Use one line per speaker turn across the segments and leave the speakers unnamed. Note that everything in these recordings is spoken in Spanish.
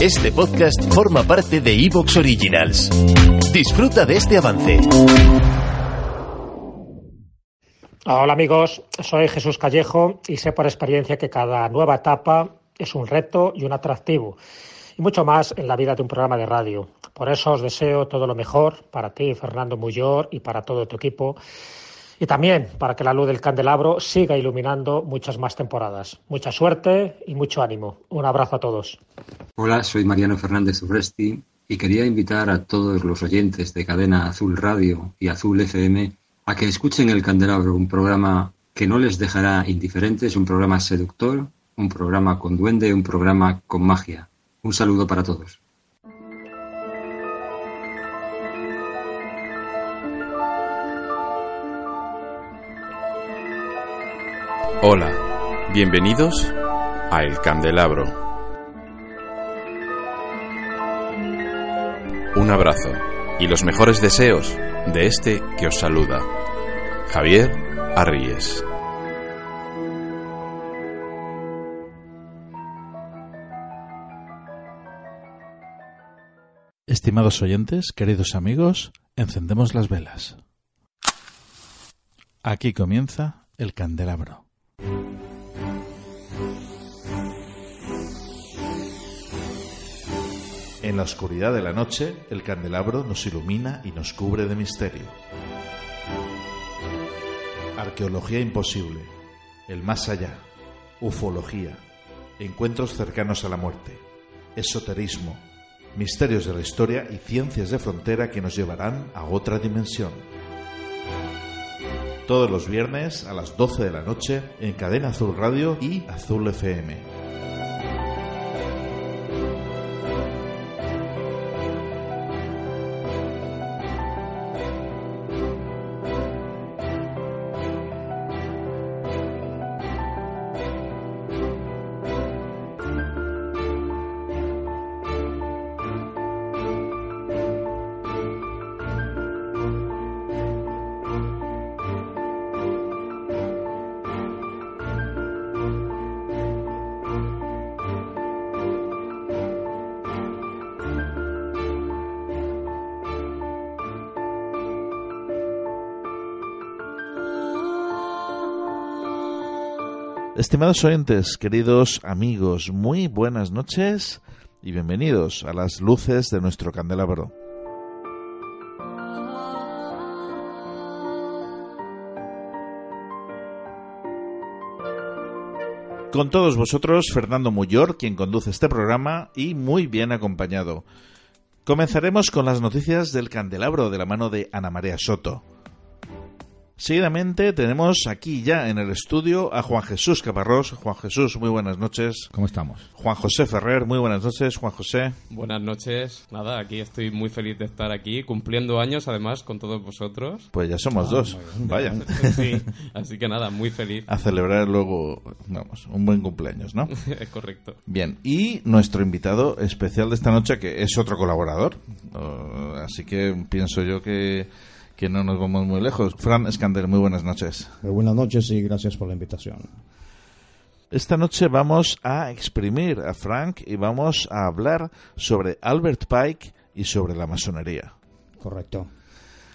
Este podcast forma parte de Evox Originals. Disfruta de este avance.
Hola amigos, soy Jesús Callejo y sé por experiencia que cada nueva etapa es un reto y un atractivo y mucho más en la vida de un programa de radio. Por eso os deseo todo lo mejor para ti, Fernando Muyor, y para todo tu equipo. Y también para que la luz del candelabro siga iluminando muchas más temporadas. Mucha suerte y mucho ánimo. Un abrazo a todos.
Hola, soy Mariano Fernández Urresti y quería invitar a todos los oyentes de Cadena Azul Radio y Azul FM a que escuchen El Candelabro, un programa que no les dejará indiferentes, un programa seductor, un programa con duende, un programa con magia. Un saludo para todos.
Hola, bienvenidos a El Candelabro. Un abrazo y los mejores deseos de este que os saluda, Javier Arríes.
Estimados oyentes, queridos amigos, encendemos las velas. Aquí comienza el candelabro. En la oscuridad de la noche, el candelabro nos ilumina y nos cubre de misterio. Arqueología imposible, el más allá, ufología, encuentros cercanos a la muerte, esoterismo, misterios de la historia y ciencias de frontera que nos llevarán a otra dimensión. Todos los viernes a las 12 de la noche en Cadena Azul Radio y Azul FM. Estimados oyentes, queridos amigos, muy buenas noches y bienvenidos a las luces de nuestro candelabro. Con todos vosotros, Fernando Muyor, quien conduce este programa y muy bien acompañado. Comenzaremos con las noticias del candelabro de la mano de Ana María Soto. Seguidamente tenemos aquí ya en el estudio a Juan Jesús Caparrós. Juan Jesús, muy buenas noches.
¿Cómo estamos?
Juan José Ferrer, muy buenas noches. Juan José.
Buenas noches. Nada, aquí estoy muy feliz de estar aquí, cumpliendo años además con todos vosotros.
Pues ya somos
Ah,
dos. Vaya.
Sí, así que nada, muy feliz.
A celebrar luego, vamos, un buen cumpleaños, ¿no?
Es correcto.
Bien, y nuestro invitado especial de esta noche, que es otro colaborador. Uh, así que pienso yo que, que no nos vamos muy lejos. Fran Escander, muy buenas noches.
Eh, Buenas noches y gracias por la invitación.
Esta noche vamos a exprimir a Frank y vamos a hablar sobre Albert Pike y sobre la masonería.
Correcto.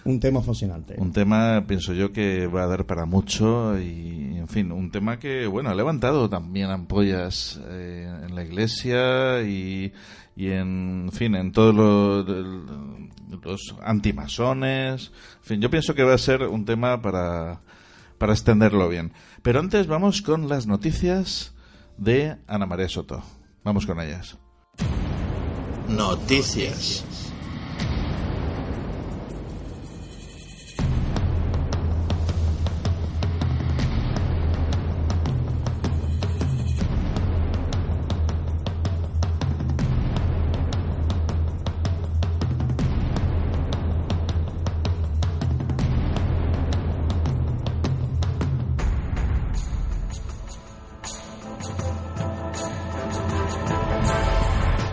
Un tema fascinante.
Un tema, pienso yo, que va a dar para mucho y, en fin, un tema que, bueno, ha levantado también ampollas eh, en la iglesia y, y en, en fin, en todos los, los antimasones. En fin, yo pienso que va a ser un tema para, para extenderlo bien. Pero antes vamos con las noticias de Ana María Soto. Vamos con ellas.
Noticias.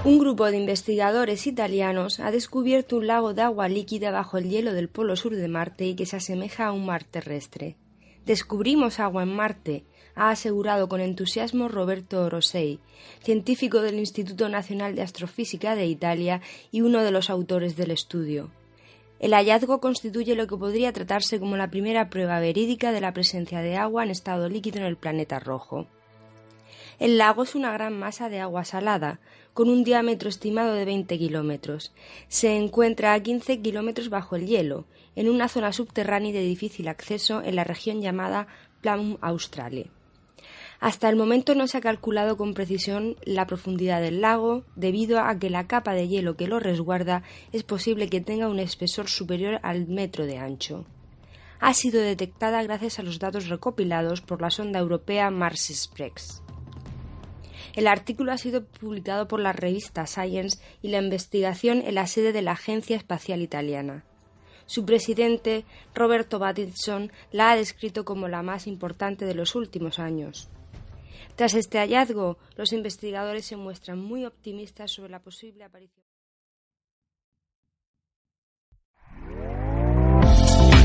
Un grupo de investigadores italianos ha descubierto un lago de agua líquida bajo el hielo del polo sur de Marte y que se asemeja a un mar terrestre. Descubrimos agua en Marte, ha asegurado con entusiasmo Roberto Orosei, científico del Instituto Nacional de Astrofísica de Italia y uno de los autores del estudio. El hallazgo constituye lo que podría tratarse como la primera prueba verídica de la presencia de agua en estado líquido en el planeta rojo. El lago es una gran masa de agua salada, con un diámetro estimado de 20 kilómetros. Se encuentra a 15 kilómetros bajo el hielo, en una zona subterránea de difícil acceso en la región llamada Plum Australe. Hasta el momento no se ha calculado con precisión la profundidad del lago, debido a que la capa de hielo que lo resguarda es posible que tenga un espesor superior al metro de ancho. Ha sido detectada gracias a los datos recopilados por la sonda europea Mars Express. El artículo ha sido publicado por la revista Science y la investigación en la sede de la Agencia Espacial Italiana. Su presidente, Roberto Battison, la ha descrito como la más importante de los últimos años. Tras este hallazgo, los investigadores se muestran muy optimistas sobre la posible aparición.